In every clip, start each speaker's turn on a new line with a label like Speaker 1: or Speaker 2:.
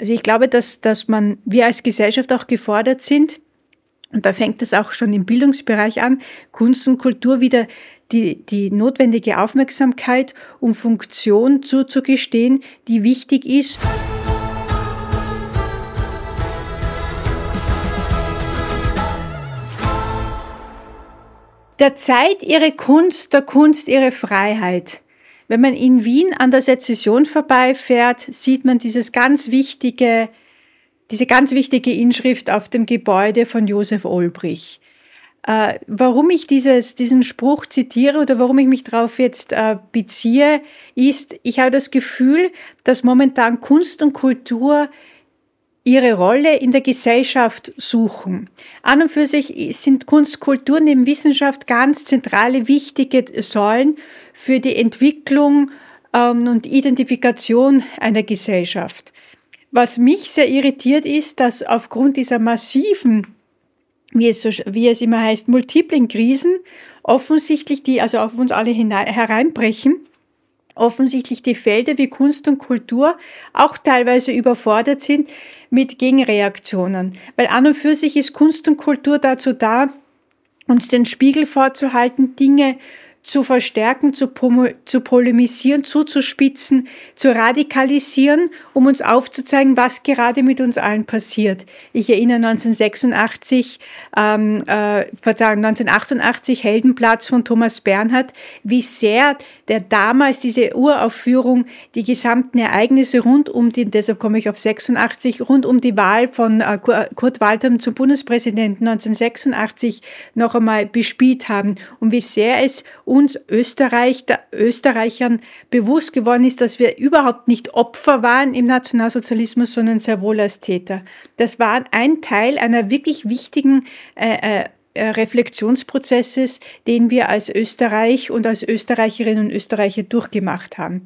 Speaker 1: Also ich glaube, dass, dass man, wir als Gesellschaft auch gefordert sind, und da fängt es auch schon im Bildungsbereich an, Kunst und Kultur wieder die, die notwendige Aufmerksamkeit und Funktion zuzugestehen, die wichtig ist. Der Zeit ihre Kunst, der Kunst ihre Freiheit. Wenn man in Wien an der Sezession vorbeifährt, sieht man dieses ganz wichtige, diese ganz wichtige Inschrift auf dem Gebäude von Josef Olbrich. Äh, warum ich dieses, diesen Spruch zitiere oder warum ich mich darauf jetzt äh, beziehe, ist, ich habe das Gefühl, dass momentan Kunst und Kultur ihre Rolle in der Gesellschaft suchen. An und für sich sind Kunst, Kultur neben Wissenschaft ganz zentrale, wichtige Säulen für die Entwicklung ähm, und Identifikation einer Gesellschaft. Was mich sehr irritiert ist, dass aufgrund dieser massiven, wie es, so, wie es immer heißt, multiplen Krisen offensichtlich die also auf uns alle hinein, hereinbrechen, offensichtlich die Felder wie Kunst und Kultur auch teilweise überfordert sind mit Gegenreaktionen. Weil an und für sich ist Kunst und Kultur dazu da, uns den Spiegel vorzuhalten, Dinge zu verstärken, zu, zu polemisieren, zuzuspitzen, zu radikalisieren, um uns aufzuzeigen, was gerade mit uns allen passiert. Ich erinnere 1986, ähm, äh, 1988 Heldenplatz von Thomas Bernhard, wie sehr der damals diese Uraufführung die gesamten Ereignisse rund um die, deshalb komme ich auf 86, rund um die Wahl von äh, Kurt Waldheim zum Bundespräsidenten 1986 noch einmal bespielt haben und wie sehr es uns Österreich, der Österreichern bewusst geworden ist, dass wir überhaupt nicht Opfer waren im Nationalsozialismus, sondern sehr wohl als Täter. Das war ein Teil einer wirklich wichtigen äh, äh, Reflexionsprozesses, den wir als Österreich und als Österreicherinnen und Österreicher durchgemacht haben.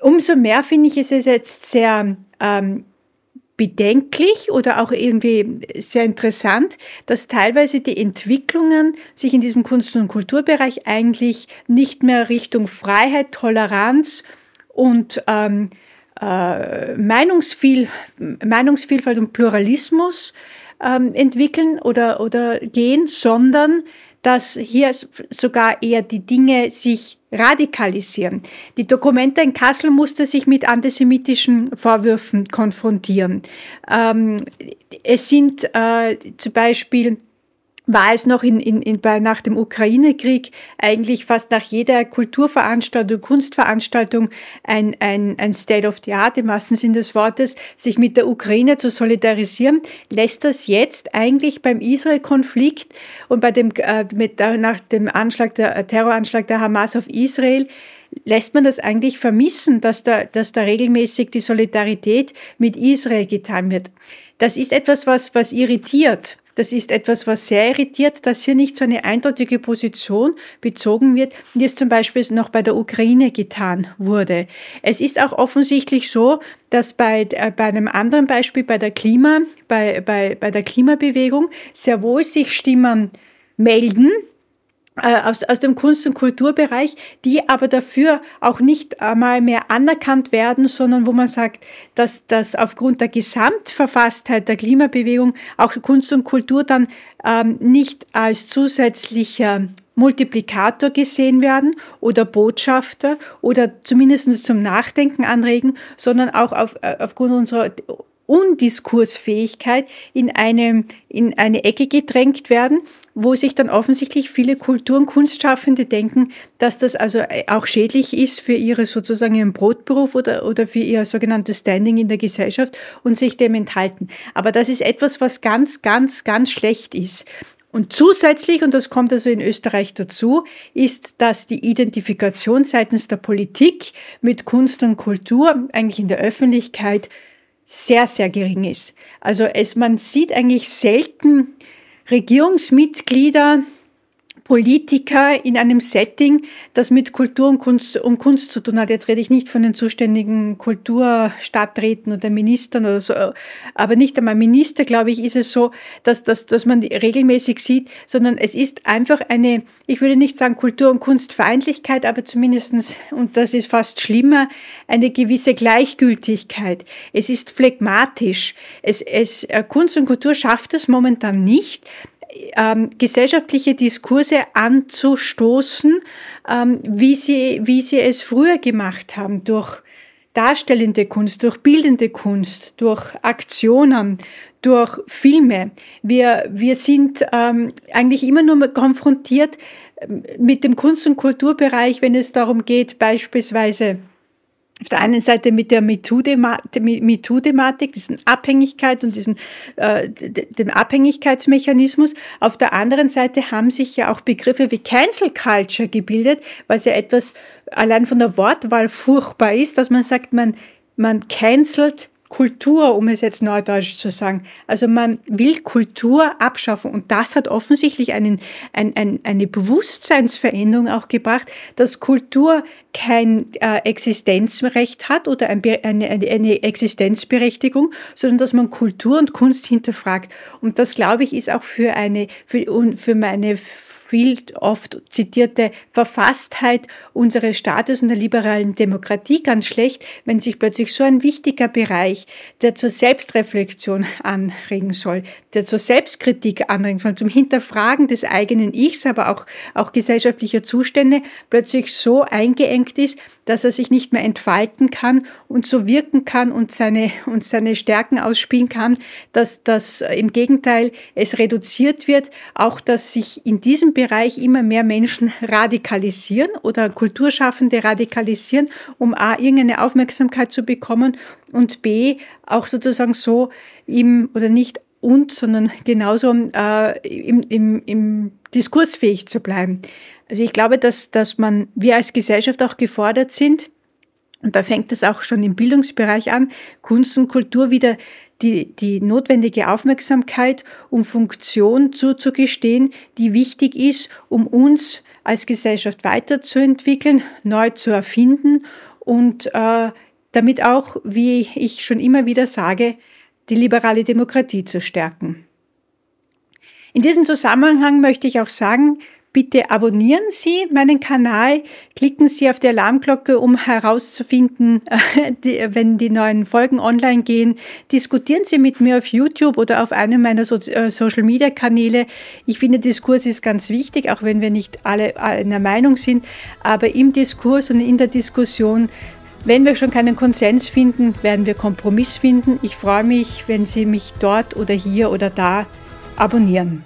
Speaker 1: Umso mehr finde ich es jetzt sehr ähm, bedenklich oder auch irgendwie sehr interessant, dass teilweise die Entwicklungen sich in diesem Kunst- und Kulturbereich eigentlich nicht mehr Richtung Freiheit, Toleranz und ähm, äh, Meinungsviel Meinungsvielfalt und Pluralismus ähm, entwickeln oder, oder gehen, sondern dass hier sogar eher die Dinge sich radikalisieren. Die Dokumente in Kassel musste sich mit antisemitischen Vorwürfen konfrontieren. Ähm, es sind äh, zum Beispiel war es noch in, in, in, bei, nach dem Ukraine-Krieg eigentlich fast nach jeder Kulturveranstaltung, Kunstveranstaltung ein, ein, ein State of the Art im wahrsten Sinne des Wortes, sich mit der Ukraine zu solidarisieren, lässt das jetzt eigentlich beim Israel-Konflikt und bei dem, äh, mit, äh, nach dem Anschlag, der äh, Terroranschlag der Hamas auf Israel, lässt man das eigentlich vermissen, dass da, dass da regelmäßig die Solidarität mit Israel getan wird. Das ist etwas, was, was irritiert. Das ist etwas, was sehr irritiert, dass hier nicht so eine eindeutige Position bezogen wird, wie es zum Beispiel noch bei der Ukraine getan wurde. Es ist auch offensichtlich so, dass bei, äh, bei einem anderen Beispiel, bei der Klima, bei, bei, bei der Klimabewegung, sehr wohl sich Stimmen melden, aus, aus dem Kunst- und Kulturbereich, die aber dafür auch nicht einmal mehr anerkannt werden, sondern wo man sagt, dass, dass aufgrund der Gesamtverfasstheit der Klimabewegung auch Kunst und Kultur dann ähm, nicht als zusätzlicher Multiplikator gesehen werden oder Botschafter oder zumindest zum Nachdenken anregen, sondern auch auf, äh, aufgrund unserer Undiskursfähigkeit in eine, in eine Ecke gedrängt werden, wo sich dann offensichtlich viele Kultur- und Kunstschaffende denken, dass das also auch schädlich ist für ihre sozusagen ihren Brotberuf oder, oder für ihr sogenanntes Standing in der Gesellschaft und sich dem enthalten. Aber das ist etwas, was ganz, ganz, ganz schlecht ist. Und zusätzlich, und das kommt also in Österreich dazu, ist, dass die Identifikation seitens der Politik mit Kunst und Kultur eigentlich in der Öffentlichkeit sehr, sehr gering ist. Also es, man sieht eigentlich selten Regierungsmitglieder, Politiker in einem Setting, das mit Kultur und Kunst, und Kunst zu tun hat. Jetzt rede ich nicht von den zuständigen Kulturstadträten oder Ministern oder so, aber nicht einmal Minister, glaube ich, ist es so, dass, dass, dass man regelmäßig sieht, sondern es ist einfach eine, ich würde nicht sagen Kultur- und Kunstfeindlichkeit, aber zumindestens und das ist fast schlimmer, eine gewisse Gleichgültigkeit. Es ist phlegmatisch. Es, es, äh, Kunst und Kultur schafft es momentan nicht, ähm, gesellschaftliche Diskurse anzustoßen, ähm, wie, sie, wie sie es früher gemacht haben, durch darstellende Kunst, durch bildende Kunst, durch Aktionen, durch Filme. Wir, wir sind ähm, eigentlich immer nur konfrontiert ähm, mit dem Kunst- und Kulturbereich, wenn es darum geht, beispielsweise auf der einen Seite mit der MeToo-Thematik, diesen Abhängigkeit und diesen, äh, dem Abhängigkeitsmechanismus. Auf der anderen Seite haben sich ja auch Begriffe wie Cancel Culture gebildet, was ja etwas allein von der Wortwahl furchtbar ist, dass man sagt, man, man cancelt Kultur, um es jetzt neudeutsch zu sagen. Also man will Kultur abschaffen und das hat offensichtlich einen, ein, ein, eine Bewusstseinsveränderung auch gebracht, dass Kultur kein äh, Existenzrecht hat oder ein, eine, eine Existenzberechtigung, sondern dass man Kultur und Kunst hinterfragt. Und das, glaube ich, ist auch für eine, für, für meine viel oft zitierte Verfasstheit unseres Staates und der liberalen Demokratie ganz schlecht, wenn sich plötzlich so ein wichtiger Bereich, der zur Selbstreflexion anregen soll, der zur Selbstkritik anregen soll, zum Hinterfragen des eigenen Ichs, aber auch, auch gesellschaftlicher Zustände, plötzlich so eingeengt ist, dass er sich nicht mehr entfalten kann und so wirken kann und seine, und seine Stärken ausspielen kann, dass, dass im Gegenteil es reduziert wird, auch dass sich in diesem Bereich immer mehr Menschen radikalisieren oder Kulturschaffende radikalisieren, um A, irgendeine Aufmerksamkeit zu bekommen und B, auch sozusagen so im oder nicht und, sondern genauso äh, im, im, im diskursfähig zu bleiben. Also ich glaube, dass, dass man, wir als Gesellschaft auch gefordert sind, und da fängt es auch schon im Bildungsbereich an, Kunst und Kultur wieder die, die notwendige Aufmerksamkeit und Funktion zuzugestehen, die wichtig ist, um uns als Gesellschaft weiterzuentwickeln, neu zu erfinden und äh, damit auch, wie ich schon immer wieder sage, die liberale Demokratie zu stärken. In diesem Zusammenhang möchte ich auch sagen, Bitte abonnieren Sie meinen Kanal, klicken Sie auf die Alarmglocke, um herauszufinden, wenn die neuen Folgen online gehen. Diskutieren Sie mit mir auf YouTube oder auf einem meiner äh, Social-Media-Kanäle. Ich finde, Diskurs ist ganz wichtig, auch wenn wir nicht alle einer Meinung sind. Aber im Diskurs und in der Diskussion wenn wir schon keinen Konsens finden, werden wir Kompromiss finden. Ich freue mich, wenn Sie mich dort oder hier oder da abonnieren.